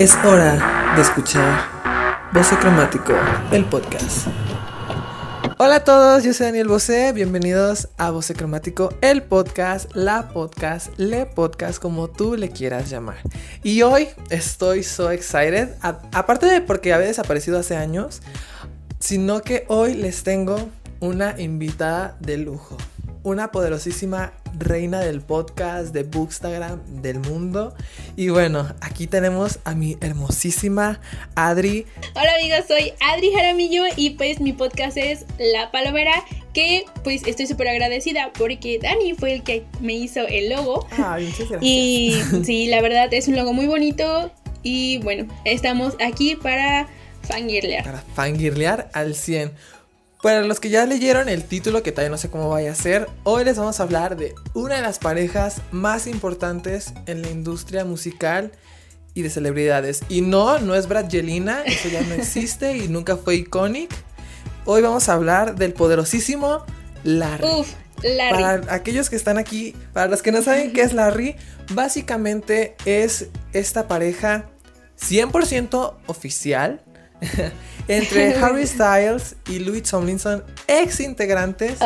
Es hora de escuchar Voce Cromático, el podcast. Hola a todos, yo soy Daniel Bosé, bienvenidos a Voce Cromático, el podcast, la podcast, le podcast, como tú le quieras llamar. Y hoy estoy so excited, aparte de porque había desaparecido hace años, sino que hoy les tengo una invitada de lujo, una poderosísima reina del podcast, de Bookstagram, del mundo. Y bueno, aquí tenemos a mi hermosísima Adri. Hola amigos, soy Adri Jaramillo y pues mi podcast es La Palomera, que pues estoy súper agradecida porque Dani fue el que me hizo el logo. Ay, muchas gracias. Y sí, la verdad es un logo muy bonito y bueno, estamos aquí para fangirlear. Para fangirlear al 100. Para los que ya leyeron el título, que todavía no sé cómo vaya a ser, hoy les vamos a hablar de una de las parejas más importantes en la industria musical y de celebridades. Y no, no es Brad Jelina, eso ya no existe y nunca fue icónico. Hoy vamos a hablar del poderosísimo Larry. Uf, Larry. Para aquellos que están aquí, para los que no saben qué es Larry, básicamente es esta pareja 100% oficial entre Harry Styles y Louis Tomlinson, ex integrantes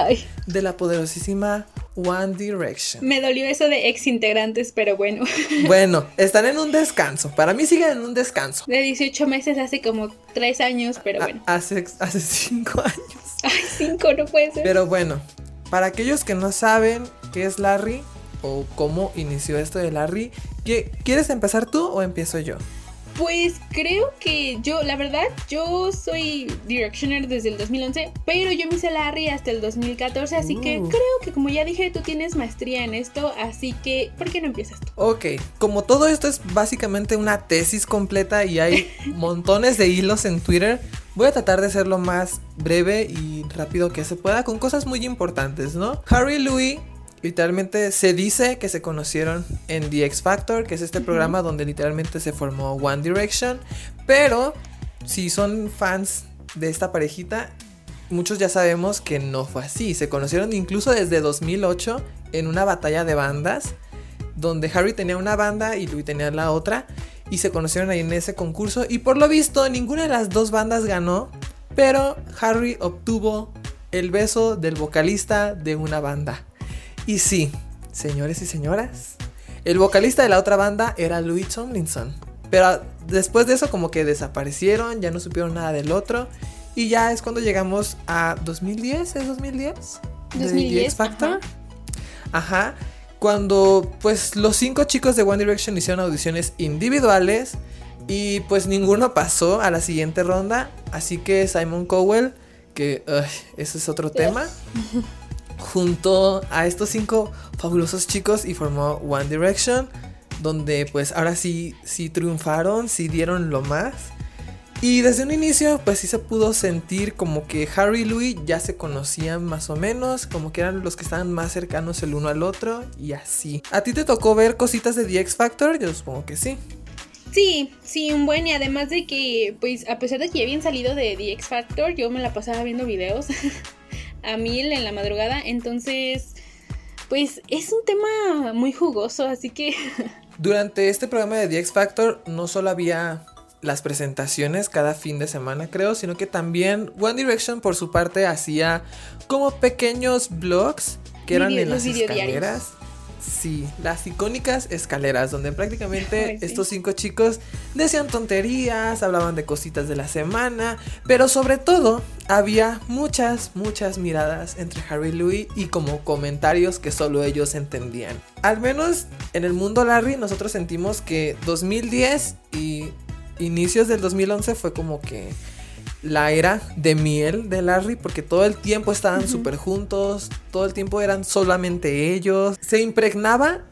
de la poderosísima One Direction. Me dolió eso de ex integrantes, pero bueno. Bueno, están en un descanso. Para mí siguen en un descanso. De 18 meses hace como 3 años, pero bueno. hace, hace 5 años. Ay, 5 no puede ser. Pero bueno, para aquellos que no saben qué es Larry o cómo inició esto de Larry, ¿quieres empezar tú o empiezo yo? Pues creo que yo, la verdad, yo soy Directioner desde el 2011, pero yo me hice Larry hasta el 2014, así que uh. creo que como ya dije, tú tienes maestría en esto, así que, ¿por qué no empiezas tú? Ok, como todo esto es básicamente una tesis completa y hay montones de hilos en Twitter, voy a tratar de ser lo más breve y rápido que se pueda con cosas muy importantes, ¿no? Harry Louis literalmente se dice que se conocieron en The X Factor, que es este programa donde literalmente se formó One Direction. Pero si son fans de esta parejita, muchos ya sabemos que no fue así. Se conocieron incluso desde 2008 en una batalla de bandas, donde Harry tenía una banda y Louis tenía la otra. Y se conocieron ahí en ese concurso. Y por lo visto, ninguna de las dos bandas ganó. Pero Harry obtuvo el beso del vocalista de una banda. Y sí, señores y señoras, el vocalista de la otra banda era Louis Tomlinson. Pero después de eso como que desaparecieron, ya no supieron nada del otro. Y ya es cuando llegamos a 2010, ¿es 2010? 2010. Factor. Ajá. Cuando pues los cinco chicos de One Direction hicieron audiciones individuales y pues ninguno pasó a la siguiente ronda. Así que Simon Cowell, que ese es otro tema. junto a estos cinco fabulosos chicos y formó One Direction, donde pues ahora sí, sí triunfaron, sí dieron lo más. Y desde un inicio pues sí se pudo sentir como que Harry y Louis ya se conocían más o menos, como que eran los que estaban más cercanos el uno al otro y así. ¿A ti te tocó ver cositas de The X Factor? Yo supongo que sí. Sí, sí, un buen y además de que pues a pesar de que ya habían salido de The X Factor, yo me la pasaba viendo videos. a mil en la madrugada. Entonces, pues es un tema muy jugoso, así que... Durante este programa de The X Factor no solo había las presentaciones cada fin de semana, creo, sino que también One Direction por su parte hacía como pequeños vlogs que eran en las escaleras. Sí, las icónicas escaleras, donde prácticamente estos cinco chicos decían tonterías, hablaban de cositas de la semana, pero sobre todo había muchas, muchas miradas entre Harry y Louis y como comentarios que solo ellos entendían. Al menos en el mundo Larry nosotros sentimos que 2010 y inicios del 2011 fue como que la era de miel de Larry porque todo el tiempo estaban súper juntos, todo el tiempo eran solamente ellos. Se impregnaba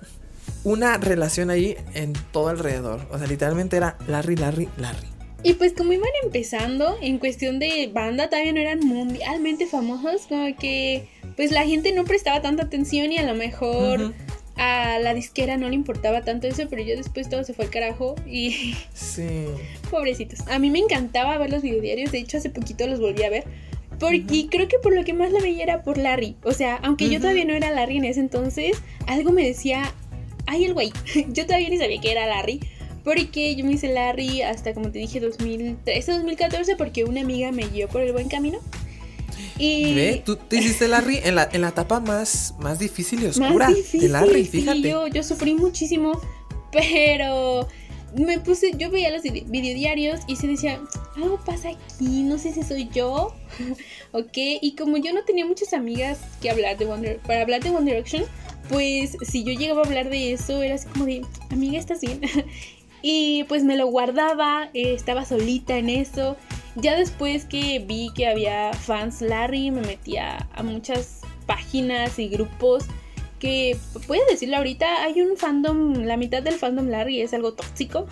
una relación ahí en todo alrededor. O sea, literalmente era Larry, Larry, Larry. Y pues como iban empezando, en cuestión de banda todavía no eran mundialmente famosos, como que pues la gente no prestaba tanta atención y a lo mejor a la disquera no le importaba tanto eso, pero yo después todo se fue al carajo y... Sí. Pobrecitos. A mí me encantaba ver los videodiarios, de hecho hace poquito los volví a ver. Y creo que por lo que más la veía era por Larry. O sea, aunque yo todavía no era Larry en ese entonces, algo me decía, hay algo ahí. yo todavía ni sabía que era Larry. Porque yo me hice Larry hasta, como te dije, 2013, 2014, porque una amiga me guió por el buen camino. Y... Tú te hiciste Larry en la, en la etapa más, más difícil y oscura de Larry, fíjate. yo, yo sufrí muchísimo, pero me puse, yo veía los videodiarios y se decía, algo pasa aquí, no sé si soy yo, ok, y como yo no tenía muchas amigas que hablar de One, para hablar de One Direction, pues si yo llegaba a hablar de eso, era así como de, amiga, ¿estás bien? y pues me lo guardaba, eh, estaba solita en eso. Ya después que vi que había fans Larry, me metía a muchas páginas y grupos que, puedes decirlo ahorita, hay un fandom, la mitad del fandom Larry es algo tóxico.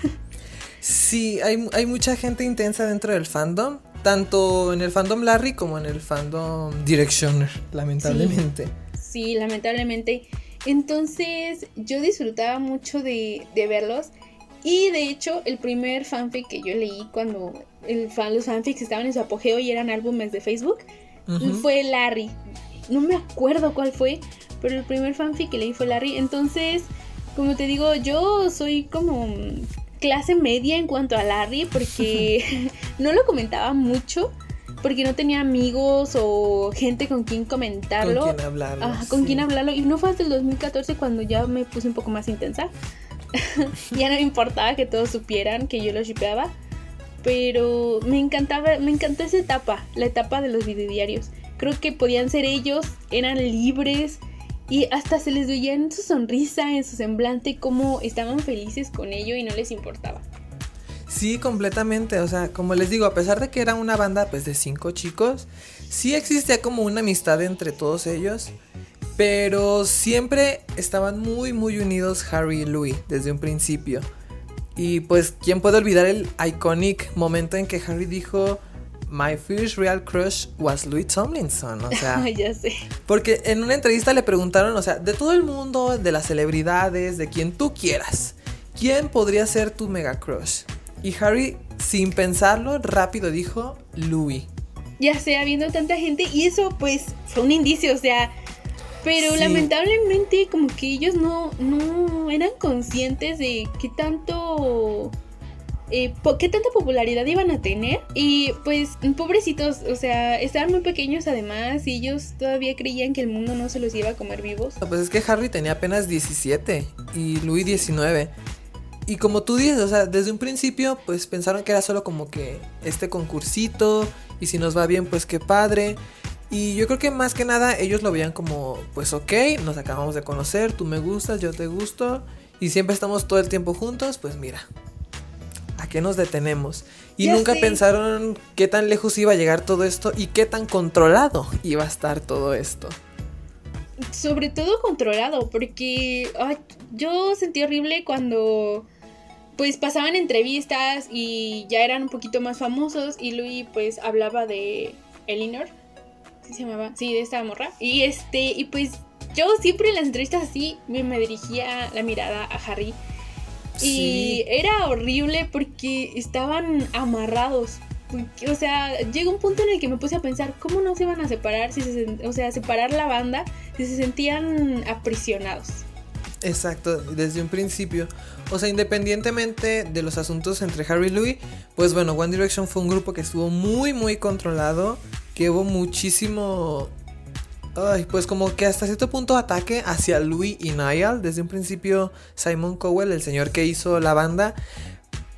Sí, hay, hay mucha gente intensa dentro del fandom, tanto en el fandom Larry como en el fandom Directioner, lamentablemente. sí lamentablemente. Entonces yo disfrutaba mucho de, verlos. Y de hecho, el primer fanfic que yo leí cuando el fan, los fanfics estaban en su apogeo y eran álbumes de Facebook fue Larry. No me acuerdo cuál fue, pero el primer fanfic que leí fue Larry. Entonces, como te digo, yo soy como clase media en cuanto a Larry porque no lo comentaba mucho porque no tenía amigos o gente con quien comentarlo. Con quien hablarlo. con quien hablarlo. Y no fue hasta el 2014 cuando ya me puse un poco más intensa. ya no me importaba que todos supieran que yo lo shipeaba. Pero me encantaba, me encantó esa etapa, la etapa de los videodiarios. Creo que podían ser ellos, eran libres y hasta se les veía en su sonrisa, en su semblante, cómo estaban felices con ello y no les importaba. Sí, completamente. O sea, como les digo, a pesar de que era una banda pues, de cinco chicos, sí existía como una amistad entre todos ellos. Pero siempre estaban muy, muy unidos Harry y Louis desde un principio. Y pues, ¿quién puede olvidar el iconic momento en que Harry dijo, My first real crush was Louis Tomlinson? O sea, ya sé. Porque en una entrevista le preguntaron, o sea, de todo el mundo, de las celebridades, de quien tú quieras, ¿quién podría ser tu mega crush? Y Harry, sin pensarlo, rápido dijo Louis. Ya sé, habiendo tanta gente. Y eso, pues, fue un indicio, o sea. Pero lamentablemente, como que ellos no, no eran conscientes de qué tanto. Eh, qué tanta popularidad iban a tener. Y pues, pobrecitos, o sea, estaban muy pequeños además. Y ellos todavía creían que el mundo no se los iba a comer vivos. Pues es que Harry tenía apenas 17 y Louis 19. Y como tú dices, o sea, desde un principio, pues pensaron que era solo como que este concursito, y si nos va bien, pues qué padre. Y yo creo que más que nada ellos lo veían como, pues ok, nos acabamos de conocer, tú me gustas, yo te gusto, y siempre estamos todo el tiempo juntos, pues mira, ¿a qué nos detenemos? Y nunca pensaron qué tan lejos iba a llegar todo esto y qué tan controlado iba a estar todo esto. Sobre todo controlado, porque yo sentí horrible cuando pues pasaban entrevistas y ya eran un poquito más famosos y Louis pues hablaba de Elinor, ¿sí se llamaba? Sí, de esta morra. Y este, y pues yo siempre en las entrevistas así me, dirigía la mirada a Harry. Y era horrible porque estaban amarrados. o sea, llegó un punto en el que me puse a pensar, ¿cómo no se iban a separar? Si o sea, separar la banda si se sentían aprisionados. Exacto, desde un principio. O sea, independientemente de los asuntos entre Harry y Louis, pues bueno, One Direction fue un grupo que estuvo muy, muy controlado, que hubo muchísimo... Ay, pues como que hasta cierto punto ataque hacia Louis y Niall. Desde un principio Simon Cowell, el señor que hizo la banda,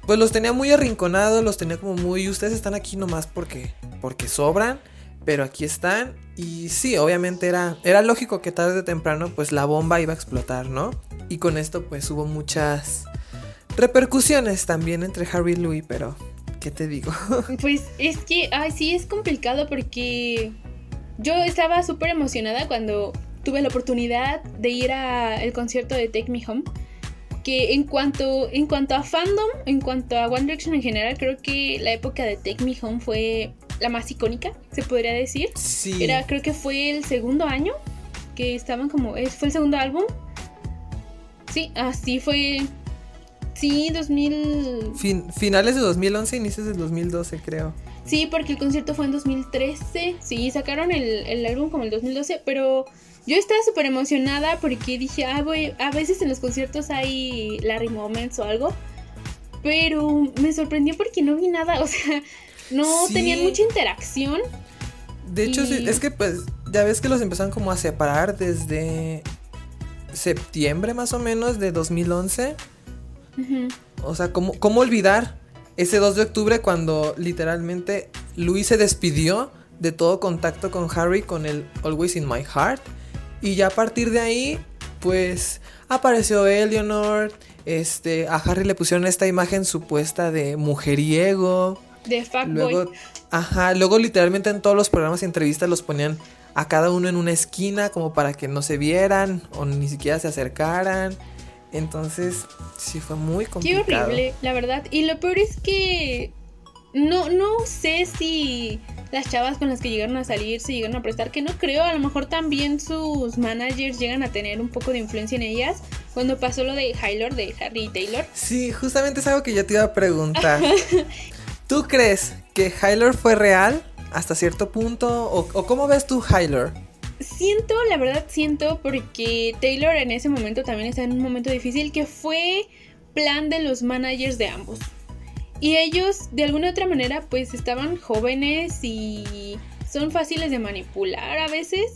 pues los tenía muy arrinconados, los tenía como muy... Ustedes están aquí nomás porque, porque sobran pero aquí están y sí, obviamente era, era lógico que tarde o temprano pues la bomba iba a explotar, ¿no? Y con esto pues hubo muchas repercusiones también entre Harry y Louis, pero ¿qué te digo? pues es que, ay, sí, es complicado porque yo estaba súper emocionada cuando tuve la oportunidad de ir al concierto de Take Me Home. Que en cuanto, en cuanto a fandom, en cuanto a One Direction en general, creo que la época de Take Me Home fue la más icónica, se podría decir. Sí. Era, creo que fue el segundo año que estaban como, fue el segundo álbum. Sí, así fue. Sí, 2000. finales de 2011, inicios de 2012, creo. Sí, porque el concierto fue en 2013. Sí, sacaron el, el álbum como el 2012, pero yo estaba súper emocionada porque dije, ah, voy, a veces en los conciertos hay Larry Moments o algo. Pero me sorprendió porque no vi nada, o sea, no tenían mucha interacción. De hecho, es que pues ya ves que los empezaron como a separar desde septiembre más o menos de 2011. O sea, ¿cómo, ¿cómo olvidar ese 2 de octubre cuando literalmente Louis se despidió de todo contacto con Harry con el Always in My Heart? Y ya a partir de ahí, pues apareció Eleanor, este, a Harry le pusieron esta imagen supuesta de mujeriego. De fuckboy. Ajá, luego literalmente en todos los programas y entrevistas los ponían a cada uno en una esquina como para que no se vieran o ni siquiera se acercaran. Entonces, sí fue muy complicado. Qué horrible, la verdad. Y lo peor es que no, no sé si las chavas con las que llegaron a salir se llegaron a prestar, que no creo, a lo mejor también sus managers llegan a tener un poco de influencia en ellas. Cuando pasó lo de Hylor, de Harry y Taylor. Sí, justamente es algo que yo te iba a preguntar. ¿Tú crees que Hylor fue real? hasta cierto punto? ¿O, cómo ves tú Hylor? Siento, la verdad siento, porque Taylor en ese momento también está en un momento difícil que fue plan de los managers de ambos. Y ellos, de alguna otra manera, pues estaban jóvenes y son fáciles de manipular a veces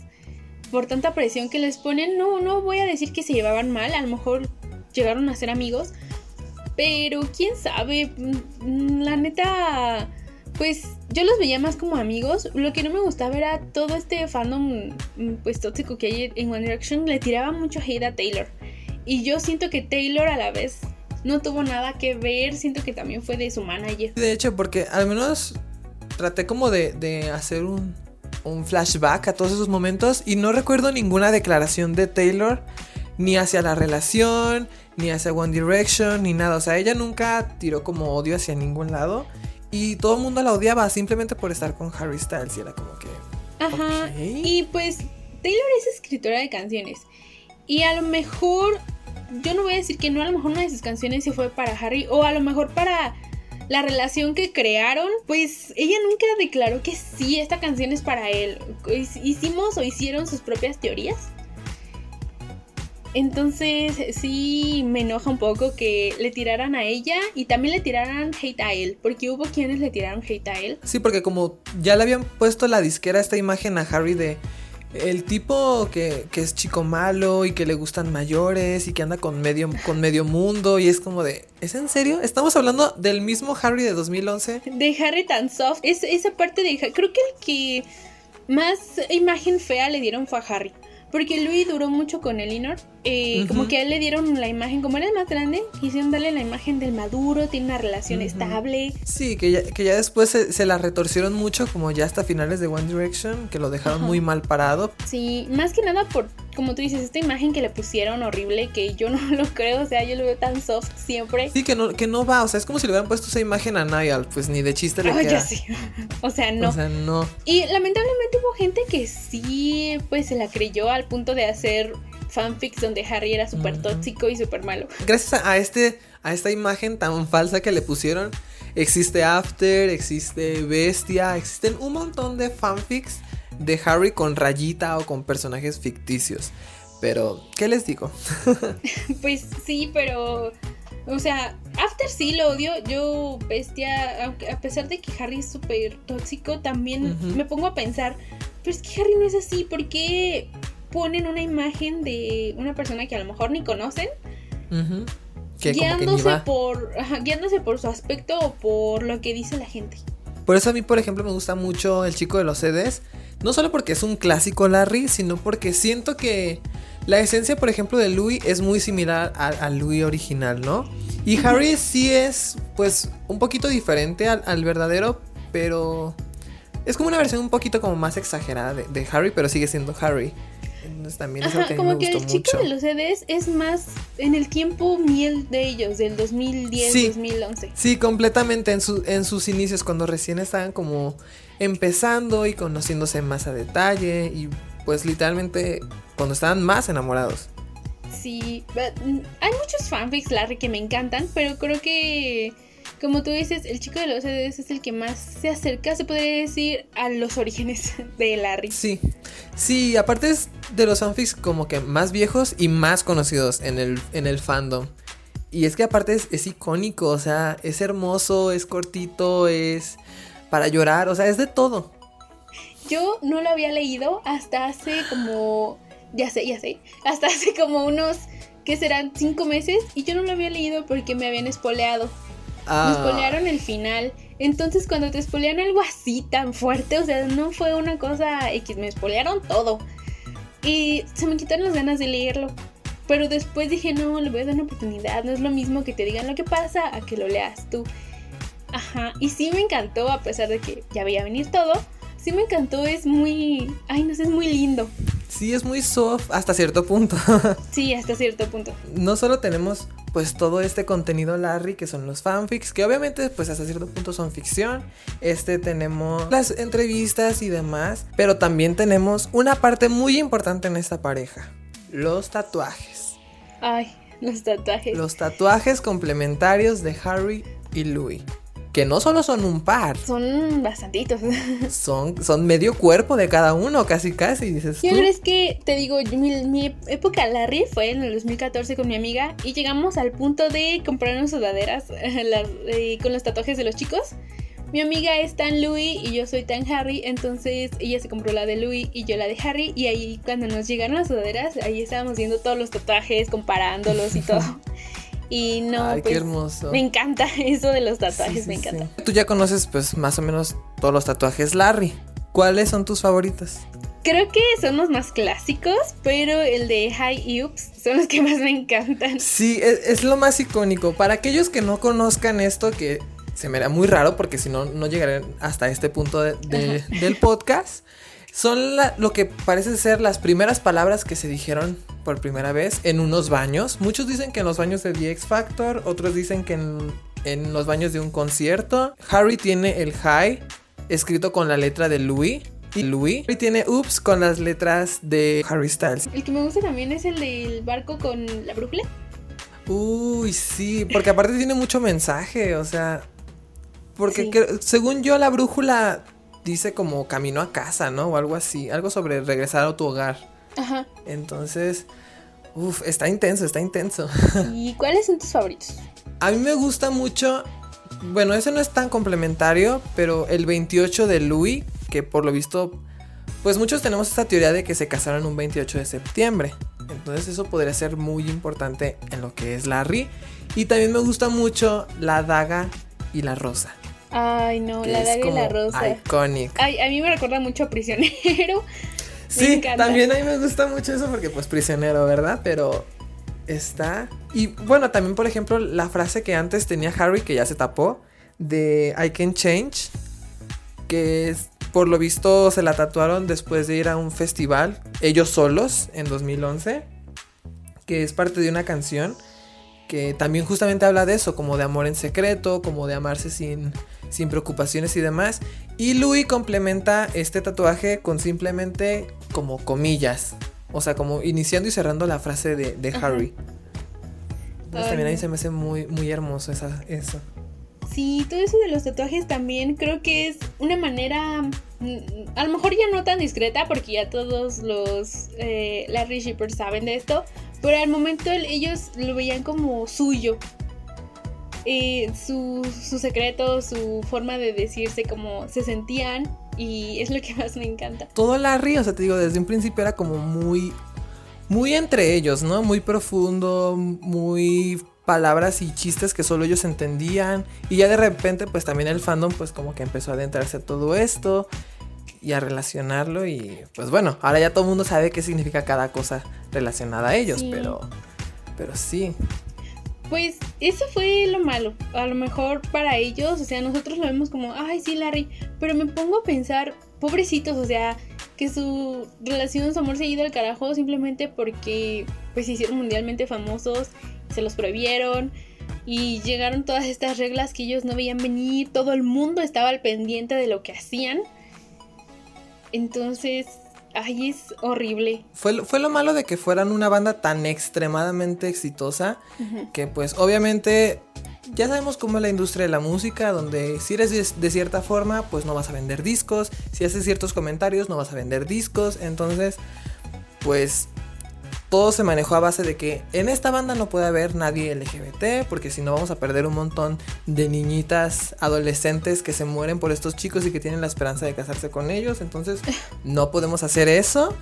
por tanta presión que les ponen. No, no voy a decir que se llevaban mal, a lo mejor llegaron a ser amigos, pero quién sabe, mm, la neta pues yo los veía más como amigos. Lo que no me gustaba era todo este fandom mm, pues tóxico que hay en One Direction. Le tiraba mucho hate a Taylor. Y yo siento que Taylor a la vez no tuvo nada que ver. Siento que también fue de su manager. De hecho, porque al menos traté como de, de hacer un, un flashback a todos esos momentos. Y no recuerdo ninguna declaración de Taylor. Ni hacia la relación, ni hacia One Direction, ni nada. O sea, ella nunca tiró como odio hacia ningún lado. Y todo el mundo la odiaba simplemente por estar con Harry Styles. Y era como que. Ajá. Y pues Taylor es escritora de canciones. Y a lo mejor. Yo no voy a decir que no, a lo mejor una de sus canciones se fue para Harry. O a lo mejor para la relación que crearon. Pues ella nunca declaró que sí, esta canción es para él. Hicimos o hicieron sus propias teorías. Entonces sí me enoja un poco que le tiraran a ella y también le tiraran hate a él, porque hubo quienes le tiraron hate a él. Sí, porque como ya le habían puesto la disquera esta imagen a Harry de el tipo que, es chico malo y que le gustan mayores y que anda con medio, con medio mundo y es como de, ¿es en serio? ¿Estamos hablando del mismo Harry de 2011? De Harry tan soft, es, esa parte de... Creo que el que más imagen fea le dieron fue a Harry. Porque Louis duró mucho con Elinor. Eh, Como que a él le dieron la imagen, como era el más grande, quisieron darle la imagen del maduro, tiene una relación estable. Sí, que ya, que ya después se, la retorcieron mucho, como ya hasta finales de One Direction, que lo dejaron muy mal parado. Sí, más que nada por, como tú dices, esta imagen que le pusieron horrible, que yo no lo creo, o sea, yo lo veo tan soft siempre. Sí, que no, que no va, o sea, es como si le hubieran puesto esa imagen a Niall, pues ni de chiste le queda. sí. o sea, no. O sea, no. Y lamentablemente hubo gente que sí, pues se la creyó al punto de hacer fanfics donde Harry era súper tóxico y súper malo. Gracias a, este, a esta imagen tan falsa que le pusieron, existe After, existe Bestia, existen un montón de fanfics de Harry con rayita o con personajes ficticios. Pero, ¿qué les digo? pues sí, pero... O sea, After sí lo odio. Yo, bestia, a pesar de que Harry es súper tóxico, también me pongo a pensar, pero es que Harry no es así, ¿por qué ponen una imagen de una persona que a lo mejor ni conocen. guiándose, por, guiándose por su aspecto o por lo que dice la gente. Por eso a mí, por ejemplo, me gusta mucho El Chico de los CDs. No solo porque es un clásico Larry, sino porque siento que la esencia, por ejemplo, de Louis es muy similar al, Louis original, ¿no? Y Harry sí es, pues, un poquito diferente al, verdadero, pero es como una versión un poquito como más exagerada de Harry, pero sigue siendo Harry también es como que el chico de los CDs es más en el tiempo miel de ellos, del 2010, 2011. Sí, completamente en, su, en sus inicios, cuando recién estaban como empezando y conociéndose más a detalle y pues literalmente cuando estaban más enamorados. Sí, mm, hay muchos fanfics, Larry, que me encantan, pero creo que como tú dices, el chico de los CDs es el que más se acerca, se podría decir, a los orígenes de Larry. Sí, sí, aparte es de los fanfics como que más viejos y más conocidos en el, en el fandom. Y es que aparte es, es icónico, o sea, es hermoso, es cortito, es para llorar, o sea, es de todo. Yo no lo había leído hasta hace como, ya sé, ya sé, hasta hace como unos, ¿qué serán? Cinco meses y yo no lo había leído porque me habían espoleado. Me Ah, espolearon el final. Entonces cuando te espolean algo así tan fuerte, o sea, no fue una cosa X, me espolearon todo. Y se me quitaron las ganas de leerlo. Pero después dije, no, le voy a dar una oportunidad. No es lo mismo que te digan lo que pasa a que lo leas tú. Ajá. Y sí me encantó, a pesar de que ya veía venir todo. Sí me encantó, es muy... Ay, no sé, es muy lindo. Sí, es muy soft hasta cierto punto. Sí, hasta cierto punto. no solo tenemos pues todo este contenido Larry que son los fanfics que obviamente pues hasta cierto punto son ficción este tenemos las entrevistas y demás pero también tenemos una parte muy importante en esta pareja los tatuajes Ay, los tatuajes. los tatuajes complementarios de Harry y Louis que no solo son un par Son bastantitos. son son medio cuerpo de cada uno casi casi dices Yo creo es que, te digo, mi, mi época Larry fue en el 2014 con mi amiga y llegamos al punto de comprarnos sudaderas las- eh, con los tatuajes de los chicos. Mi amiga es tan Louis y yo soy tan Harry, entonces ella se compró la de Louis y yo la de Harry y ahí cuando nos llegaron las sudaderas, ahí estábamos viendo todos los tatuajes, comparándolos y todo. Y no, Ay, qué pues hermoso. me encanta eso de los tatuajes, Sí, me encanta. sí. Tú ya conoces pues más o menos todos los tatuajes Larry. ¿Cuáles son tus favoritos? Creo que son los más clásicos, pero el de High Ups son los que más me encantan. Sí, es, es lo más icónico. Para aquellos que no conozcan esto, que se me era muy raro porque si no, no llegaré hasta este punto de- de- del podcast. Son la- lo que parece ser las primeras palabras que se dijeron por primera vez en unos baños. Muchos dicen que en los baños de The X Factor, otros dicen que en, en los baños de un concierto. Harry tiene el high escrito con la letra de Louis. Y Louis Harry tiene Oops con las letras de Harry Styles. El que me gusta también es el del barco con la brújula. Uy, sí, porque aparte tiene mucho mensaje, o sea, porque Sí. cre- según yo la brújula dice como camino a casa, ¿no? O algo así, algo sobre regresar a tu hogar. Ajá. Entonces, uff, está intenso, está intenso. ¿Y cuáles son tus favoritos? A mí me gusta mucho, bueno, ese no es tan complementario, pero el 28 de Louis, que por lo visto, pues muchos tenemos esta teoría de que se casaron un 28 de septiembre. Entonces eso podría ser muy importante en lo que es Larry. Y también me gusta mucho la daga y la rosa. Ay, no, la daga y la rosa. Iconic. Ay, a mí me recuerda mucho a Prisionero. Sí, también a mí me gusta mucho eso porque pues prisionero, ¿verdad? Pero está... Y bueno, también por ejemplo la frase que antes tenía Harry, que ya se tapó, de I can change, que es, por lo visto se la tatuaron después de ir a un festival, ellos solos, en 2011, que es parte de una canción que también justamente habla de eso, como de amor en secreto, como de amarse sin, sin preocupaciones y demás. Y Louis complementa este tatuaje con simplemente como comillas. O sea, como iniciando y cerrando la frase de, de Ajá. Harry. Entonces también ahí no. se me hace muy, muy hermoso esa, eso. Sí, todo eso de los tatuajes también creo que es una manera, mm, a lo mejor ya no tan discreta porque ya todos los eh, Larry Shippers saben de esto, pero al momento el- ellos lo veían como suyo. Su, su secreto, su forma de decirse como se sentían y es lo que más me encanta. Todo Larry, o sea, te digo, desde un principio era como muy, muy entre ellos, ¿no? Muy profundo, muy palabras y chistes que solo ellos entendían. Y ya de repente, pues también el fandom, pues como que empezó a adentrarse a todo esto y a relacionarlo. Y pues bueno, ahora ya todo el mundo sabe qué significa cada cosa relacionada a ellos, Sí. pero, pero sí. Pues eso fue lo malo. A lo mejor para ellos, o sea, nosotros lo vemos como, ay, sí, Larry. Pero me pongo a pensar, pobrecitos, o sea, que su relación, su amor se ha ido al carajo simplemente porque, pues, se hicieron mundialmente famosos, se los prohibieron. Y llegaron todas estas reglas que ellos no veían venir. Todo el mundo estaba al pendiente de lo que hacían. Entonces, ay, es horrible. Fue, lo- fue lo malo de que fueran una banda tan extremadamente exitosa que pues obviamente ya sabemos cómo es la industria de la música, donde si eres de cierta forma, pues no vas a vender discos, si haces ciertos comentarios, no vas a vender discos, entonces, pues todo se manejó a base de que en esta banda no puede haber nadie LGBT, porque si no vamos a perder un montón de niñitas adolescentes que se mueren por estos chicos y que tienen la esperanza de casarse con ellos. Entonces, no podemos hacer eso.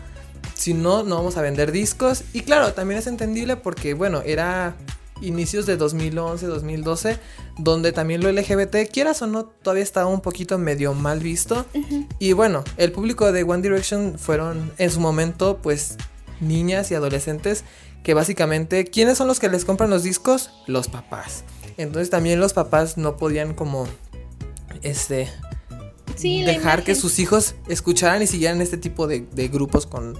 Si no, no vamos a vender discos. Y claro, también es entendible porque, bueno, era inicios de 2011, 2012, donde también lo LGBT, quieras o no, todavía estaba un poquito medio mal visto. Y bueno, el público de One Direction fueron en su momento pues niñas y adolescentes que básicamente, ¿quiénes son los que les compran los discos? Los papás. Entonces también los papás no podían como, este, dejar que sus hijos escucharan y siguieran este tipo de, de grupos con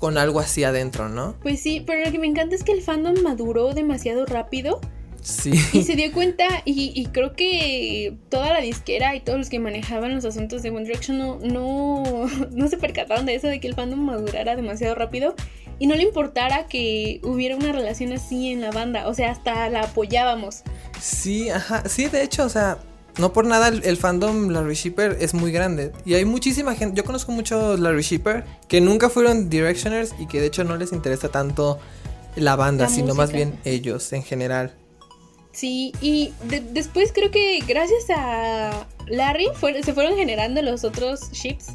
con algo así adentro, ¿no? Pues sí, pero lo que me encanta es que el fandom maduró demasiado rápido. Sí. Y se dio cuenta, y, creo que toda la disquera y todos los que manejaban los asuntos de One Direction no, no, no se percataron de eso, de que el fandom madurara demasiado rápido y no le importara que hubiera una relación así en la banda, o sea, hasta la apoyábamos. Sí, ajá, sí, de hecho, o sea, no por nada el, fandom Larry Shipper es muy grande. Y hay muchísima gente. Yo conozco muchos Larry Shipper que nunca fueron Directioners y que de hecho no les interesa tanto la banda, sino más bien ellos en general. Sí, y después creo que gracias a Larry se fueron generando los otros ships.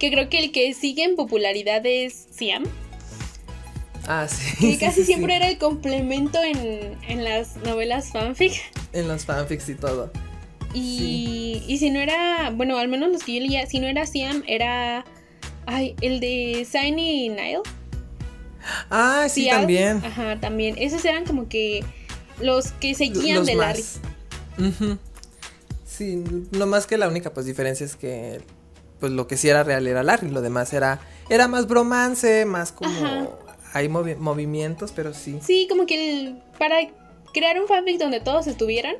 Que creo que el que sigue en popularidad es Siam. Ah, sí. Que casi siempre era el complemento en, en las novelas fanfic. En los fanfics y todo. Y, y si no era, bueno, al menos los que yo leía, si no era Siam, era, ay, el de Shiny Nile. Ah, sí, también. Ajá, también. Esos eran como que los que seguían de Larry. Sí, no más que la única pues diferencia es que pues lo que sí era real era Larry, lo demás era era más bromance, más como hay movimientos, pero sí. Sí, como que para crear un fanfic donde todos estuvieran.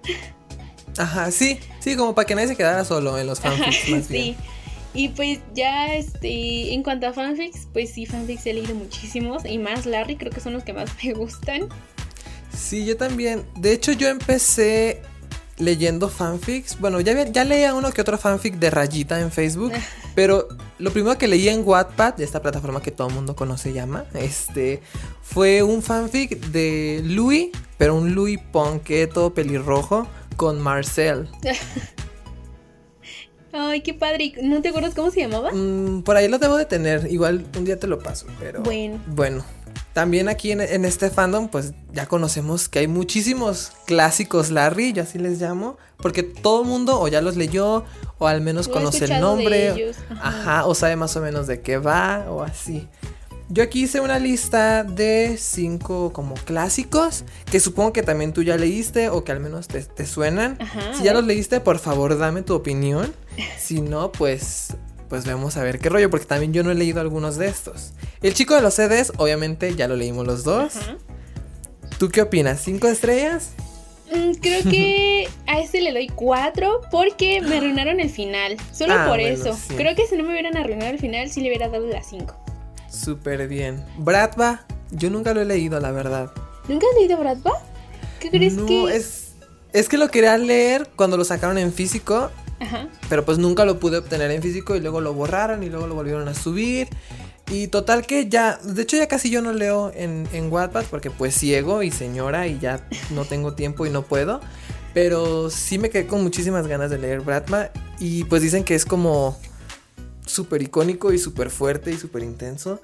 Ajá, sí, sí, como para que nadie se quedara solo en los fanfics. más sí. Y pues ya, este, en cuanto a fanfics, pues sí, fanfics he leído muchísimos. Y más Larry, creo que son los que más me gustan. Sí, yo también. De hecho, yo empecé leyendo fanfics. Bueno, ya, ya leía uno que otro fanfic de rayita en Facebook. Pero lo primero que leí en Wattpad, de esta plataforma que todo el mundo conoce llama, este, fue un fanfic de Louis, pero un Louis ponqueto pelirrojo con Marcel. Ay, qué padre. ¿No te acuerdas cómo se llamaba? Mm, por ahí lo debo de tener. Igual un día te lo paso, pero. Bueno. Bueno. También aquí en, este fandom, pues ya conocemos que hay muchísimos clásicos Larry, yo así les llamo, porque todo el mundo o ya los leyó, o al menos conoce el nombre, ajá, o sabe más o menos de qué va, o así. Yo aquí hice una lista de cinco como clásicos que supongo que también tú ya leíste o que al menos te, suenan. si ya los leíste, por favor dame tu opinión. Si no, pues pues vamos a ver qué rollo, porque también yo no he leído algunos de estos. El chico de los CDs, obviamente ya lo leímos los dos. ¿Tú qué opinas? ¿Cinco estrellas? Mm, creo que a este le doy cuatro porque me arruinaron el final. Solo ah, por eso. Creo que si no me hubieran arruinado el final, sí le hubiera dado las cinco. Súper bien. Bratva, yo nunca lo he leído, la verdad. ¿Nunca has leído Bratva? ¿Qué crees que.? Es, es que lo quería leer cuando lo sacaron en físico. Pero pues nunca lo pude obtener en físico y luego lo borraron y luego lo volvieron a subir. Y total que ya, de hecho ya casi yo no leo en, en Wattpad porque pues ciego y señora y ya no tengo tiempo y no puedo. Pero sí me quedé con muchísimas ganas de leer Bratva y pues dicen que es como súper icónico y súper fuerte y súper intenso.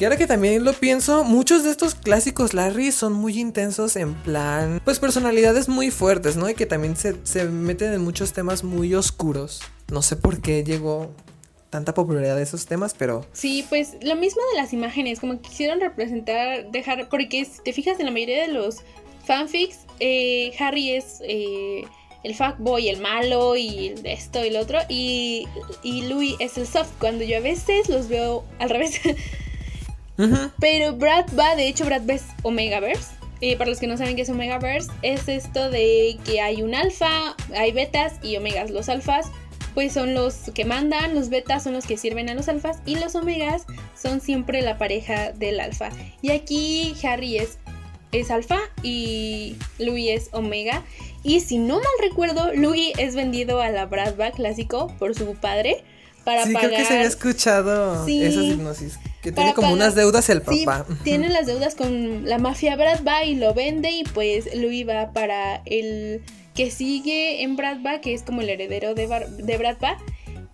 Que ahora que también lo pienso, muchos de estos clásicos Larry son muy intensos en plan, pues personalidades muy fuertes, ¿no? Y que también se, se meten en muchos temas muy oscuros. No sé por qué llegó tanta popularidad de esos temas, pero... Sí, pues lo mismo de las imágenes, como quisieron representar, dejar, porque si te fijas en la mayoría de los fanfics, eh, Harry es... Eh, el fuckboy, el malo y esto y lo otro. Y, y Louis es el soft. Cuando yo a veces los veo al revés. Pero Brad va, de hecho, Brad va es Omegaverse. Eh, para los que no saben qué es Omegaverse, es esto de que hay un alfa, hay betas y omegas. Los alfas, pues son los que mandan, los betas son los que sirven a los alfas y los omegas son siempre la pareja del alfa. Y aquí Harry es, es alfa y Louis es omega. Y si no mal recuerdo, Louis es vendido a la Bradba clásico por su padre para sí, pagar. creo que se había escuchado Sí. esa hipnosis. Que tiene como pagar- unas deudas el Sí, papá. tiene las deudas con la mafia Bradba y lo vende y pues lo iba para el que sigue en Bradba, que es como el heredero de, Bar- de Bradba.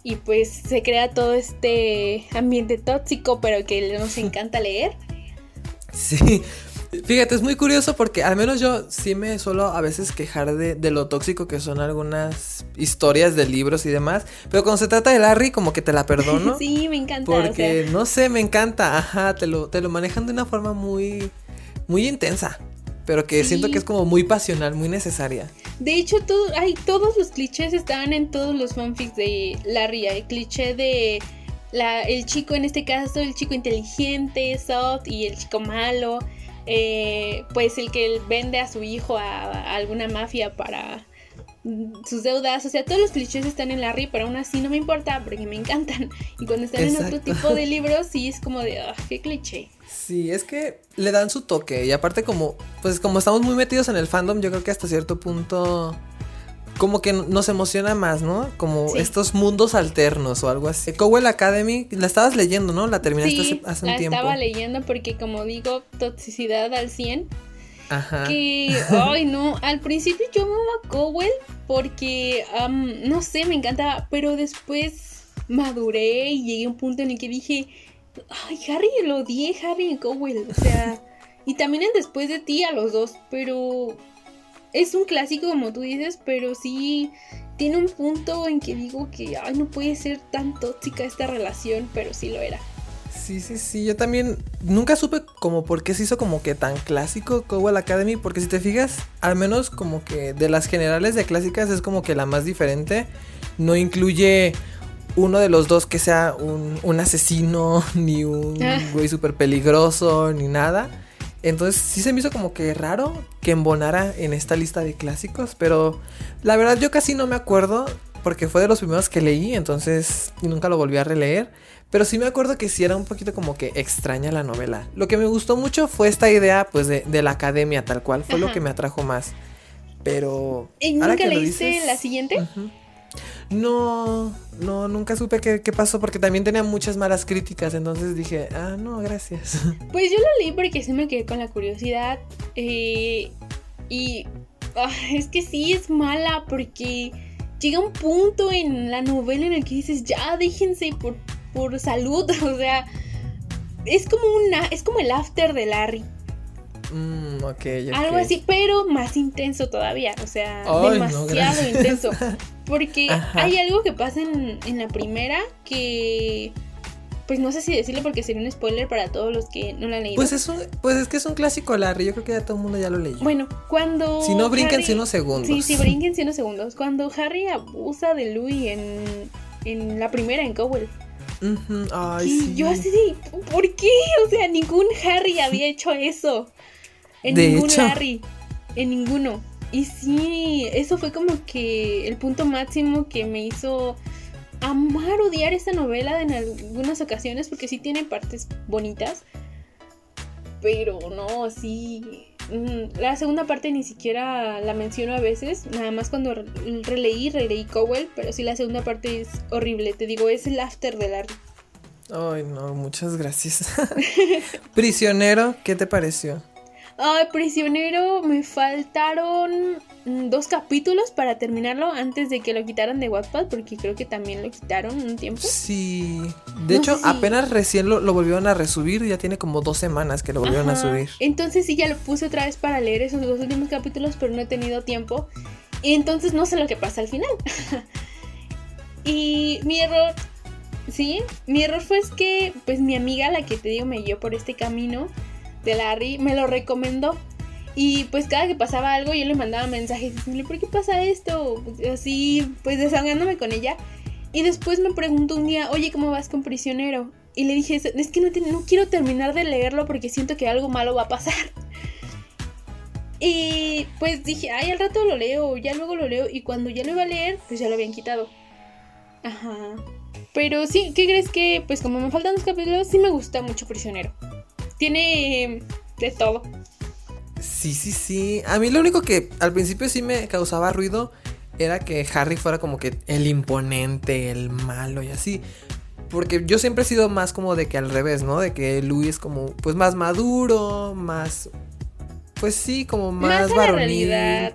Y pues se crea todo este ambiente tóxico, pero que nos encanta leer. Sí. Fíjate, es muy curioso porque al menos yo sí me suelo a veces quejar de, de lo tóxico que son algunas historias de libros y demás. Pero cuando se trata de Larry, como que te la perdono. Sí, me encanta. o Porque, sea, no sé, me encanta. Ajá, te lo, te lo manejan de una forma muy, muy intensa. Pero que Sí. siento que es como muy pasional, muy necesaria. de hecho, todo, ay, todos los clichés estaban en todos los fanfics de Larry. El cliché de la, el chico, en este caso, el chico inteligente, soft, y el chico malo. Eh, pues el que vende a su hijo a, a alguna mafia para mm, sus deudas. O sea, todos los clichés están en Larry, pero aún así no me importa porque me encantan. Y cuando están en otro tipo de libros, sí es como de, ah, qué cliché. Sí, es que le dan su toque. Y aparte, como, pues como estamos muy metidos en el fandom, yo creo que hasta cierto punto. Como que nos emociona más, ¿no? Como Sí. estos mundos alternos o algo así. Cowell Academy, la estabas leyendo, ¿no? La terminaste Sí, hace, hace un la tiempo. estaba leyendo porque como digo, toxicidad al 100. Ajá. Que, ay no, al principio yo amaba a Cowell porque, no sé, me encantaba, pero después maduré y llegué a un punto en el que dije, ay, Harry, lo odié, Harry y Cowell, o sea, y también en Después de ti a los dos, pero es un clásico como tú dices, pero sí tiene un punto en que digo que, ay, no puede ser tan tóxica esta relación, pero sí lo era. Sí, sí, sí, yo también nunca supe como por qué se hizo como que tan clásico Cowell Academy, porque si te fijas, al menos como que de las generales de clásicas es como que la más diferente, no incluye uno de los dos que sea un, un asesino, ni un Ah. güey súper peligroso, ni nada. Entonces sí se me hizo como que raro que embonara en esta lista de clásicos, pero la verdad yo casi no me acuerdo porque fue de los primeros que leí, entonces y nunca lo volví a releer. Pero sí me acuerdo que sí era un poquito como que extraña la novela. Lo que me gustó mucho fue esta idea pues de, de la academia tal cual, fue lo que me atrajo más. Pero... ¿Y nunca leíste dices- la siguiente? Ujú. No, no, nunca supe qué, pasó porque también tenía muchas malas críticas, entonces dije, ah, no, gracias. Pues yo lo leí porque sí me quedé con la curiosidad. eh, y ah, es que sí es mala porque llega un punto en la novela en el que dices, ya déjense por, por salud. O sea, es como una. Es como el after de Larry. Mm, ok, ok. Algo así, pero más intenso todavía. O sea, Ay, demasiado intenso. Porque Ajá. hay algo que pasa en, en la primera que. Pues no sé si decirlo porque sería un spoiler para todos los que no la han leído. Pues es, un, pues es que es un clásico Larry, yo creo que ya todo el mundo ya lo leyó. Bueno, cuando. si no, brínquense Harry- unos segundos. Sí, sí, brínquense unos segundos. Cuando Harry abusa de Louis en, en la primera, en Cowell. Ay, y sí. yo así ¿por qué? O sea, ningún Harry había hecho eso. En De ningún hecho. Larry. En ninguno. Y sí, eso fue como que el punto máximo que me hizo amar, odiar esta novela en algunas ocasiones, porque sí tiene partes bonitas. Pero no, sí. mm, La segunda parte ni siquiera la menciono a veces, nada más cuando re- releí, releí Cowell, pero sí la segunda parte es horrible, te digo, es el after de Larry. Ay, no, muchas gracias. Prisionero, ¿qué te pareció? Ay, prisionero, me faltaron mm, dos capítulos para terminarlo antes de que lo quitaran de Wattpad, porque creo que también lo quitaron un tiempo. Sí. De No hecho, si- apenas recién lo, lo volvieron a resubir, ya tiene como dos semanas que lo volvieron a subir. Entonces sí, ya lo puse otra vez para leer esos dos últimos capítulos, pero no he tenido tiempo. Y entonces no sé lo que pasa al final. y mi error, sí, mi error fue es que, pues mi amiga, la que te digo, me guió por este camino de Larry, me lo recomendó. Y pues cada que pasaba algo yo le mandaba mensajes diciéndole, ¿por qué pasa esto? Así, pues desahogándome con ella. Y después me preguntó un día, oye, ¿cómo vas con Prisionero? Y le dije, es que no, quiero terminar de leerlo porque siento que algo malo va a pasar. Y pues dije, ay, al rato lo leo, ya luego lo leo. Y cuando ya lo iba a leer, pues ya lo habían quitado. Ajá. Pero sí, ¿qué crees que? Pues como me faltan dos capítulos, sí me gusta mucho Prisionero. Tiene de todo. Sí, sí, sí. A mí lo único que al principio sí me causaba ruido era que Harry fuera como que el imponente, el malo y así. Porque yo siempre he sido más como de que al revés, ¿no? De que Louis es como pues más maduro, más pues sí, como más, más a la realidad.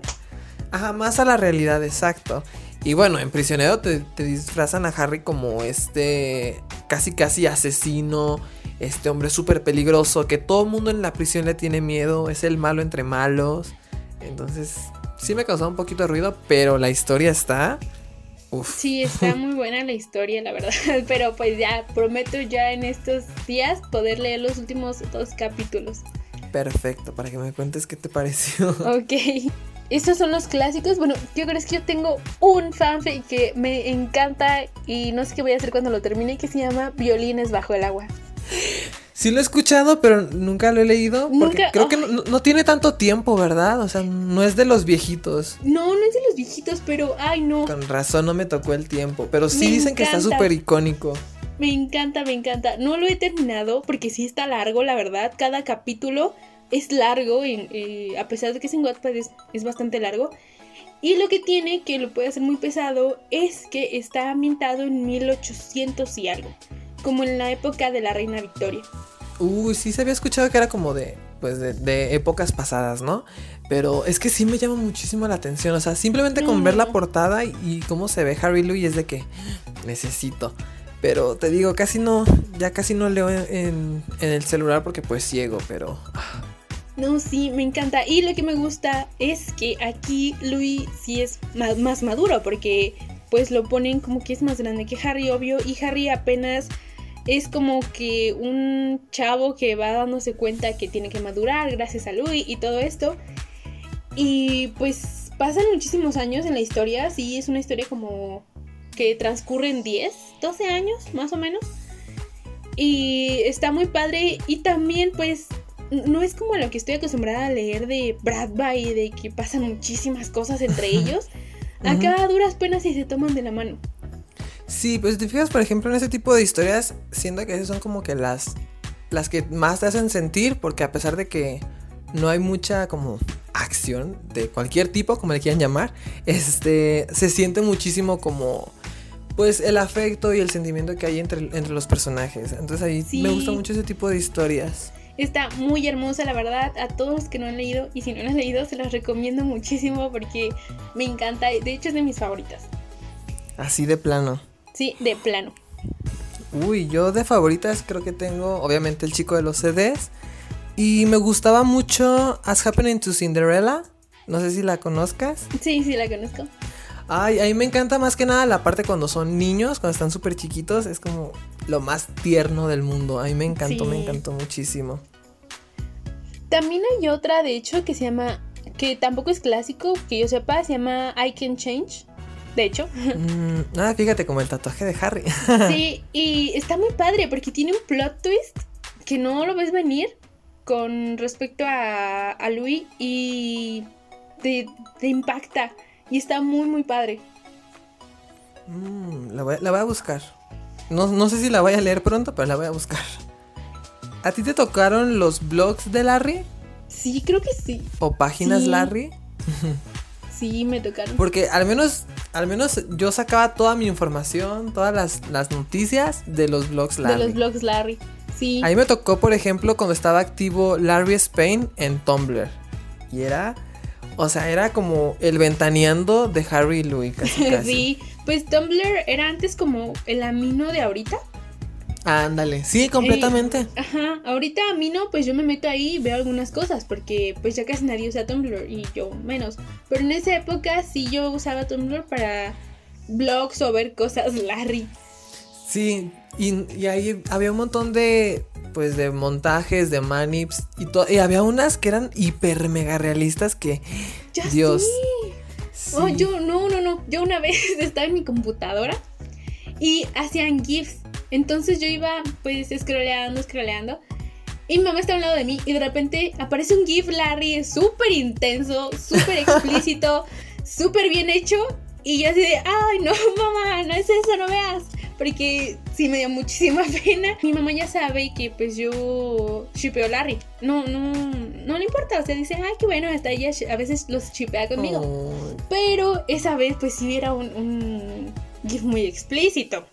Ajá, más a la realidad, exacto. Y bueno, en Prisionero te, te, disfrazan a Harry como este casi casi asesino, este hombre súper peligroso, que todo el mundo en la prisión le tiene miedo, es el malo entre malos. Entonces, sí me causó un poquito de ruido, pero la historia está... Uf. Sí, está muy buena la historia, la verdad. Pero pues ya prometo ya en estos días poder leer los últimos dos capítulos. Perfecto, para que me cuentes qué te pareció. Ok. Estos son los clásicos. Bueno, yo creo que yo tengo un fanfic que me encanta y no sé qué voy a hacer cuando lo termine, que se llama Violines bajo el agua. Sí lo he escuchado, pero nunca lo he leído. Porque creo que no, tiene tanto tiempo, ¿verdad? O sea, no es de los viejitos. No, no es de los viejitos, pero ay no. Con razón no me tocó el tiempo. Pero sí dicen que está súper icónico. Me encanta, me encanta. No lo he terminado porque sí está largo, la verdad. Cada capítulo es largo, y, a pesar de que es en Wattpad es, bastante largo. Y lo que tiene, que lo puede hacer muy pesado, es que está ambientado en 1800 y algo, como en la época de la reina Victoria. Uy, sí se había escuchado que era como de, pues de, épocas pasadas, ¿no? Pero es que sí me llama muchísimo la atención, o sea, simplemente con ver la portada y, cómo se ve Harry Louis es de que necesito. Pero te digo, casi no, ya casi no leo en, en el celular porque pues ciego, pero... Ah, no, sí, me encanta. Y lo que me gusta es que aquí Louis sí es más maduro, porque pues lo ponen como que es más grande que Harry, obvio, y Harry apenas es como que un chavo que va dándose cuenta que tiene que madurar gracias a Louis y todo esto. Y pues pasan muchísimos años en la historia, sí, es una historia como que transcurre en 10, 12 años más o menos. Y está muy padre y también pues no es como lo que estoy acostumbrada a leer de Bradby, de que pasan muchísimas cosas entre ellos. Acá a duras penas y se toman de la mano. Sí, pues te fijas, por ejemplo, en ese tipo de historias, siento que esas son como que las, las que más te hacen sentir, porque a pesar de que no hay mucha como acción de cualquier tipo, como le quieran llamar, este, se siente muchísimo como pues el afecto y el sentimiento que hay entre, entre los personajes. Entonces ahí me gusta mucho ese tipo de historias. Está muy hermosa, la verdad, a todos los que no han leído. Y si no lo han leído, se los recomiendo muchísimo porque me encanta. De hecho, es de mis favoritas. Así de plano. Sí, de plano. Uy, yo de favoritas creo que tengo, obviamente, el chico de los CDs. Y me gustaba mucho As Happening to Cinderella. No sé si la conozcas. Sí, sí, la conozco. Ay, a mí me encanta más que nada la parte cuando son niños, cuando están súper chiquitos. Es como lo más tierno del mundo. A mí me encantó, me encantó muchísimo. También hay otra, de hecho, que se llama, que tampoco es clásico, que yo sepa, se llama I Can Change. De hecho. Mm, ah, fíjate, como el tatuaje de Harry. sí, y está muy padre porque tiene un plot twist que no lo ves venir con respecto a, a Louis y te, impacta. Y está muy, muy padre. Mm, la, voy, la, voy, a buscar. No, no sé si la voy a leer pronto, pero la voy a buscar. ¿A ti te tocaron los blogs de Larry? Sí, creo que sí. ¿O páginas Larry? sí, me tocaron. Porque al menos, al menos yo sacaba toda mi información, todas las, noticias de los blogs Larry. De los blogs Larry, sí. Ahí me tocó, por ejemplo, cuando estaba activo Larry Spain en Tumblr. Y era... O sea, era como el ventaneando de Harry y Louis, casi, casi. sí, pues Tumblr era antes como el amino de ahorita. Ándale, sí, completamente. Eh, ajá, ahorita a mí no, pues yo me meto ahí y veo algunas cosas, porque pues ya casi nadie usa Tumblr y yo menos. Pero en esa época sí yo usaba Tumblr para blogs o ver cosas Larry. Sí, y, ahí había un montón de, pues de montajes, de manips y todo. Y había unas que eran hiper mega realistas que... Dios. Sí. Oh, yo, no, no, no. Yo una vez estaba en mi computadora y hacían GIFs entonces yo iba pues scrolleando, scrolleando. Y mi mamá está a un lado de mí y de repente aparece un GIF Larry súper intenso, súper explícito, súper bien hecho. Y yo así de, ay no, mamá, no es eso, no veas. porque sí me dio muchísima pena. Mi mamá ya sabe que pues yo shipeo a Larry. No, no, no le importa. O sea, dice, ay, qué bueno, hasta ella a veces los shipea conmigo. Pero esa vez pues sí era un, un GIF muy explícito.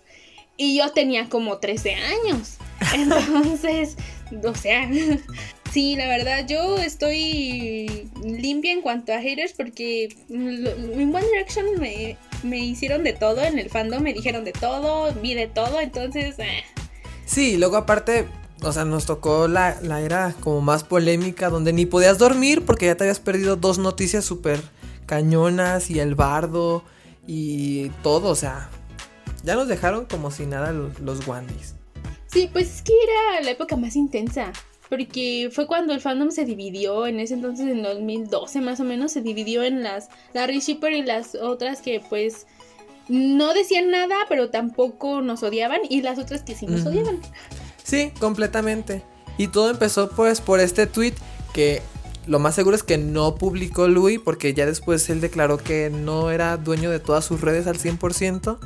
Y yo tenía como 13 años. Entonces, o sea, sí, la verdad, yo estoy limpia en cuanto a haters porque en One Direction me, me hicieron de todo en el fandom, me dijeron de todo, vi de todo, entonces... Eh. Sí, luego aparte, o sea, nos tocó la, la, era como más polémica, donde ni podías dormir porque ya te habías perdido dos noticias súper cañonas y el bardo y todo, o sea, ya nos dejaron como si nada los, los Wandys. Sí, pues es que era la época más intensa. Porque fue cuando el fandom se dividió, en ese entonces, en 2012 más o menos, se dividió en las Larry Shipper y las otras que pues no decían nada, pero tampoco nos odiaban, y las otras que sí nos odiaban. Sí, completamente. Y todo empezó pues por este tweet que lo más seguro es que no publicó Louis porque ya después él declaró que no era dueño de todas sus redes al 100%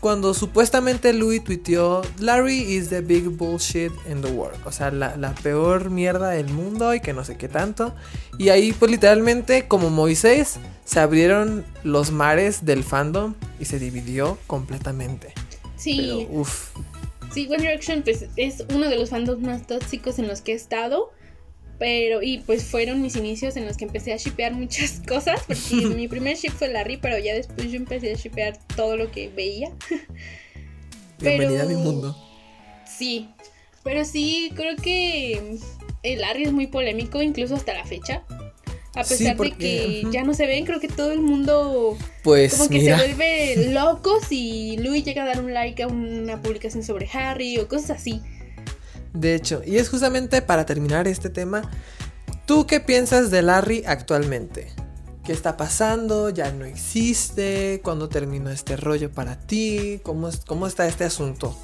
cuando supuestamente Louis tuiteó Larry is the big bullshit in the world. O sea, la, peor mierda del mundo y que no sé qué tanto. Y ahí pues literalmente como Moisés se abrieron los mares del fandom y se dividió completamente. Sí. Uf. Sí, One Direction pues, es uno de los fandoms más tóxicos en los que he estado. Pero, y pues fueron mis inicios en los que empecé a shipear muchas cosas, porque mi primer ship fue Larry, pero ya después yo empecé a shipear todo lo que veía. Bienvenida a mi mundo. Sí, pero sí, creo que el Larry es muy polémico, incluso hasta la fecha. A pesar de que ya no se ven, creo que todo el mundo pues, como que se vuelve loco si Louis llega a dar un like a una publicación sobre Harry o cosas así. De hecho, y es justamente para terminar este tema, ¿tú qué piensas de Larry actualmente? ¿Qué está pasando? ¿Ya no existe? ¿Cuándo terminó este rollo para ti? ¿Cómo, es, cómo está este asunto?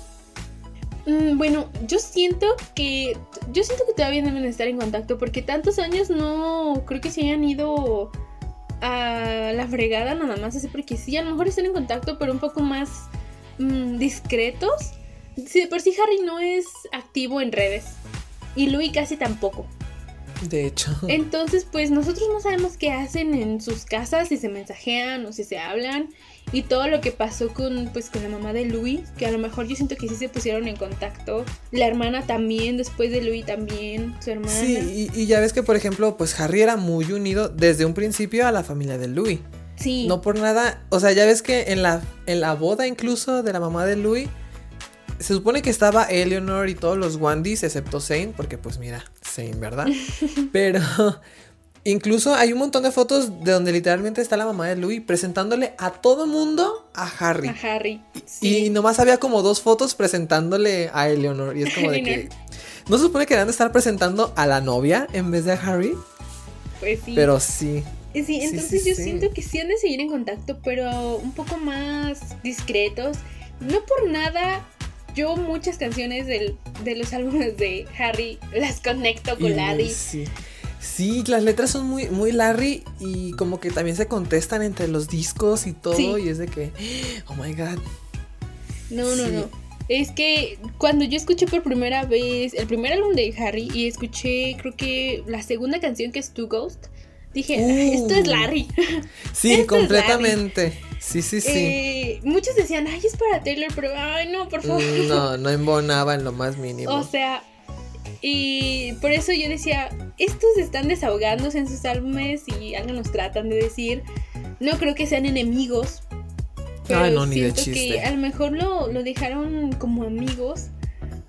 Mm, bueno, yo siento que. Yo siento que todavía deben estar en contacto. Porque tantos años no. Creo que se hayan ido a la fregada nada más. Así porque sí, a lo mejor están en contacto, pero un poco más mm, discretos. Sí, de por sí Harry no es activo en redes. Y Louis casi tampoco. De hecho. Entonces, pues nosotros no sabemos qué hacen en sus casas, si se mensajean o si se hablan. Y todo lo que pasó con, pues, con la mamá de Louis, que a lo mejor yo siento que sí se pusieron en contacto. La hermana también, después de Louis también, su hermana. Sí, y, y ya ves que, por ejemplo, pues Harry era muy unido desde un principio a la familia de Louis. Sí. No por nada, o sea, ya ves que en la, en la boda incluso de la mamá de Louis se supone que estaba Eleanor y todos los Wandys, excepto Zane, porque pues mira, Zane, ¿verdad? Pero incluso hay un montón de fotos de donde literalmente está la mamá de Louis presentándole a todo mundo a Harry. A Harry. Y nomás había como dos fotos presentándole a Eleanor. Y es como de que. ¿No se supone que deben de estar presentando a la novia en vez de a Harry? Pues sí. Pero sí. Sí, entonces yo siento que sí han de seguir en contacto, pero un poco más discretos. No por nada yo muchas canciones de los álbumes de Harry las conecto con Larry. Sí. Sí, las letras son muy, muy Larry y como que también se contestan entre los discos y todo y es de que, oh my god. No, no, no. Es que cuando yo escuché por primera vez el primer álbum de Harry y escuché creo que la segunda canción que es Two Ghost, dije, esto es uh. Larry. Sí, completamente. Sí, sí, sí. Eh, muchos decían, ay, es para Taylor, pero ay, no, por favor. Mm, no, no embonaba en lo más mínimo. O sea, y por eso yo decía, estos están desahogándose en sus álbumes y algo nos tratan de decir. No creo que sean enemigos. Pero ah, no, ni siento de chiste. que a lo mejor lo, lo dejaron como amigos.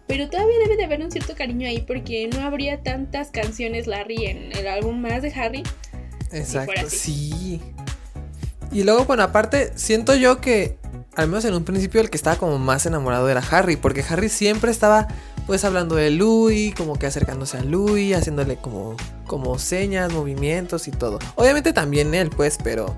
Pero todavía debe de haber un cierto cariño ahí porque no habría tantas canciones Larry en el álbum más de Harry. Exacto, sí. Y luego, bueno, aparte, siento yo que, al menos en un principio, el que estaba como más enamorado era Harry, porque Harry siempre estaba, pues, hablando de Louis, como que acercándose a Louis, haciéndole como, como señas, movimientos y todo. Obviamente también él, pues, pero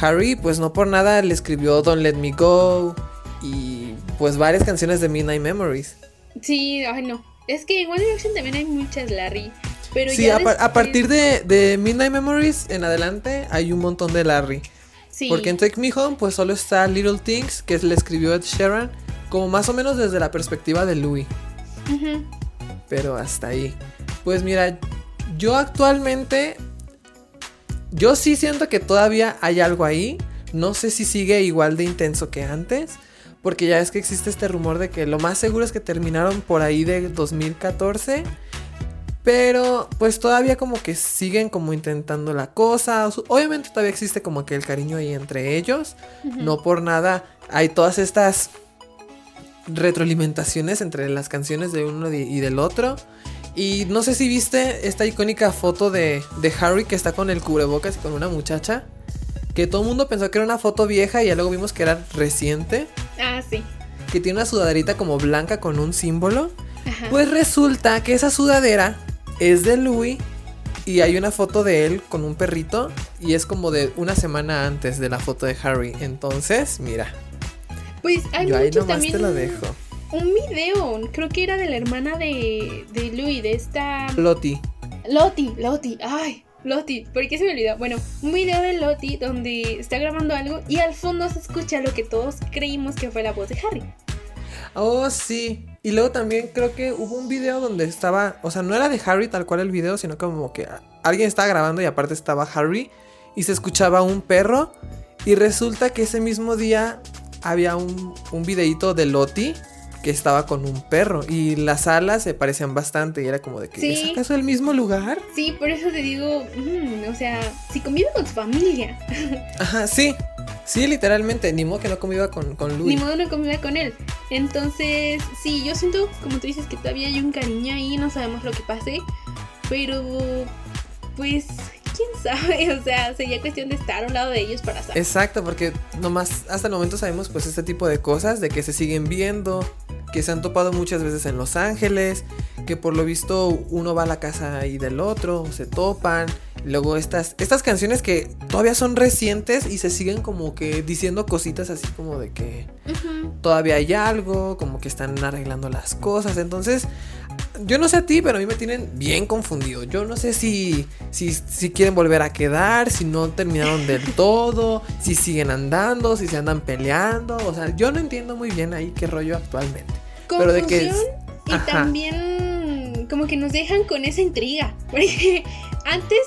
Harry, pues, no por nada le escribió Don't Let Me Go y, pues, varias canciones de Midnight Memories. Sí, ay, no. Es que en One Direction también hay muchas Larry. Pero sí, a, partir de, de Midnight Memories en adelante hay un montón de Larry. Porque en Take Me Home pues solo está Little Things, que le escribió Ed Sheeran, como más o menos desde la perspectiva de Louis. Pero hasta ahí. Pues mira, yo actualmente, yo sí siento que todavía hay algo ahí. No sé si sigue igual de intenso que antes. Porque ya es que existe este rumor de que lo más seguro es que terminaron por ahí de 2014. Pero pues todavía como que siguen como intentando la cosa. Obviamente todavía existe como que el cariño ahí entre ellos. No por nada hay todas estas retroalimentaciones entre las canciones de uno y del otro. Y no sé si viste esta icónica foto de, de Harry que está con el cubrebocas y con una muchacha. Que todo el mundo pensó que era una foto vieja y ya luego vimos que era reciente. Ah, sí. Que tiene una sudadera como blanca con un símbolo. Pues resulta que esa sudadera es de Louis y hay una foto de él con un perrito y es como de una semana antes de la foto de Harry. Entonces, mira. Pues hay Yo ahí nomás te lo dejo. Un video, creo que era de la hermana de, de Louis, de esta... Loti. Loti, Loti, ay, Loti, ¿por qué se me olvidó? Bueno, un video de Loti donde está grabando algo y al fondo se escucha lo que todos creímos que fue la voz de Harry. Oh, sí. Y luego también creo que hubo un video donde estaba, o sea, no era de Harry tal cual el video, sino como que alguien estaba grabando y aparte estaba Harry y se escuchaba un perro y resulta que ese mismo día había un, un videito de Loti que estaba con un perro y las alas se parecían bastante y era como de que ¿es acaso el mismo lugar? Sí, por eso te digo, mm, o sea, si convive con tu familia. Ajá, sí. Sí, literalmente, ni modo que no conviva con, con Luis. Ni modo no conviva con él. Entonces, sí, yo siento, como tú dices, que todavía hay un cariño ahí, no sabemos lo que pase, pero pues quién sabe, o sea, sería cuestión de estar a un lado de ellos para saber. Exacto, porque nomás hasta el momento sabemos pues este tipo de cosas, de que se siguen viendo, que se han topado muchas veces en Los Ángeles, que por lo visto uno va a la casa ahí del otro, se topan. Luego estas, estas canciones que todavía son recientes y se siguen como que diciendo cositas así como de que todavía hay algo, como que están arreglando las cosas. Entonces, yo no sé a ti, pero a mí me tienen bien confundido. Yo no sé si, si, si quieren volver a quedar, si no terminaron del todo, si siguen andando, si se andan peleando. O sea, yo no entiendo muy bien ahí qué rollo actualmente. pero de que y también como que nos dejan con esa intriga. Porque antes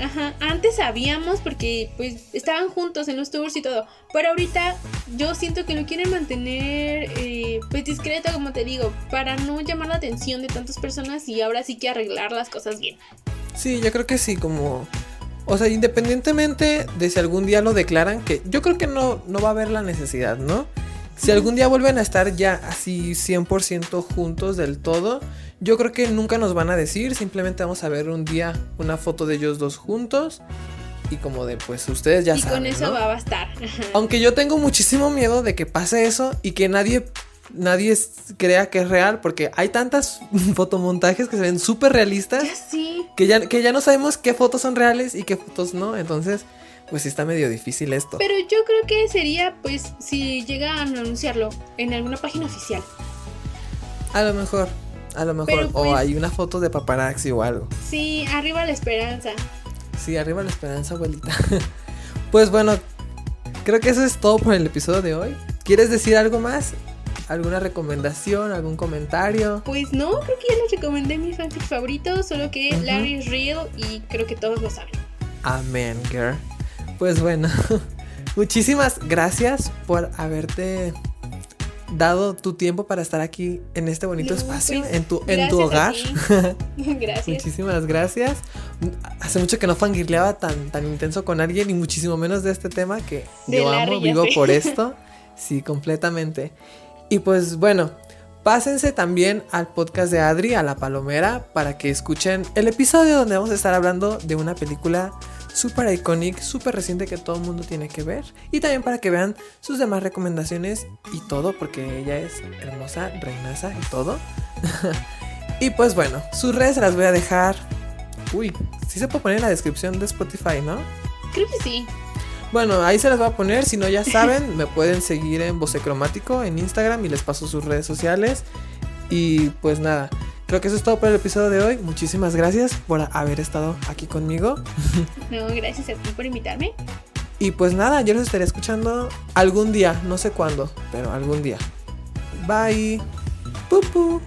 Ajá, antes sabíamos porque pues estaban juntos en los tours y todo, pero ahorita yo siento que lo quieren mantener eh, pues discreto como te digo, para no llamar la atención de tantas personas y ahora sí que arreglar las cosas bien. Sí, yo creo que sí, como... O sea, independientemente de si algún día lo declaran, que yo creo que no, no va a haber la necesidad, ¿no? Si algún día vuelven a estar ya así 100% juntos del todo, yo creo que nunca nos van a decir, simplemente vamos a ver un día una foto de ellos dos juntos y como de pues ustedes ya saben. Y con eso va a bastar. Aunque yo tengo muchísimo miedo de que pase eso y que nadie nadie crea que es real porque hay tantas fotomontajes que se ven súper realistas que ya que ya no sabemos qué fotos son reales y qué fotos no, entonces pues sí está medio difícil esto. Pero yo creo que sería, pues, si llegan a anunciarlo en alguna página oficial. A lo mejor, a lo mejor. o pues hay una foto de paparazzi o algo. Sí, arriba la esperanza. Sí, arriba la esperanza, abuelita. pues bueno, creo que eso es todo por el episodio de hoy. ¿Quieres decir algo más? ¿Alguna recomendación? ¿Algún comentario? Pues no, creo que ya les recomendé mi fanfic favorito, solo que Larry is real y creo que todos lo saben. Amén, girl. Pues bueno, muchísimas gracias por haberte dado tu tiempo para estar aquí en este bonito espacio, pues, en tu, en tu hogar. gracias. Muchísimas gracias. Hace mucho que no fangirleaba tan, tan intenso con alguien y muchísimo menos de este tema que yo amo, vivo por esto. Sí, completamente. Y pues bueno, pásense también al podcast de Adri, a la Palomera, para que escuchen el episodio donde vamos a estar hablando de una película súper iconic, súper reciente que todo el mundo tiene que ver. Y también para que vean sus demás recomendaciones y todo, porque ella es hermosa, reinaza y todo. y pues bueno, sus redes se las voy a dejar. Uy, sí se puede poner en la descripción de Spotify, ¿no? Creo que sí. Bueno, ahí se las voy a poner. Si no, ya saben, me pueden seguir en Vocecromático en Instagram y les paso sus redes sociales. Y pues nada, Creo que eso es todo por el episodio de hoy. Muchísimas gracias por haber estado aquí conmigo. No, gracias a ti por invitarme. Y pues nada, yo los estaré escuchando algún día, no sé cuándo, pero algún día. Bye. Pupu.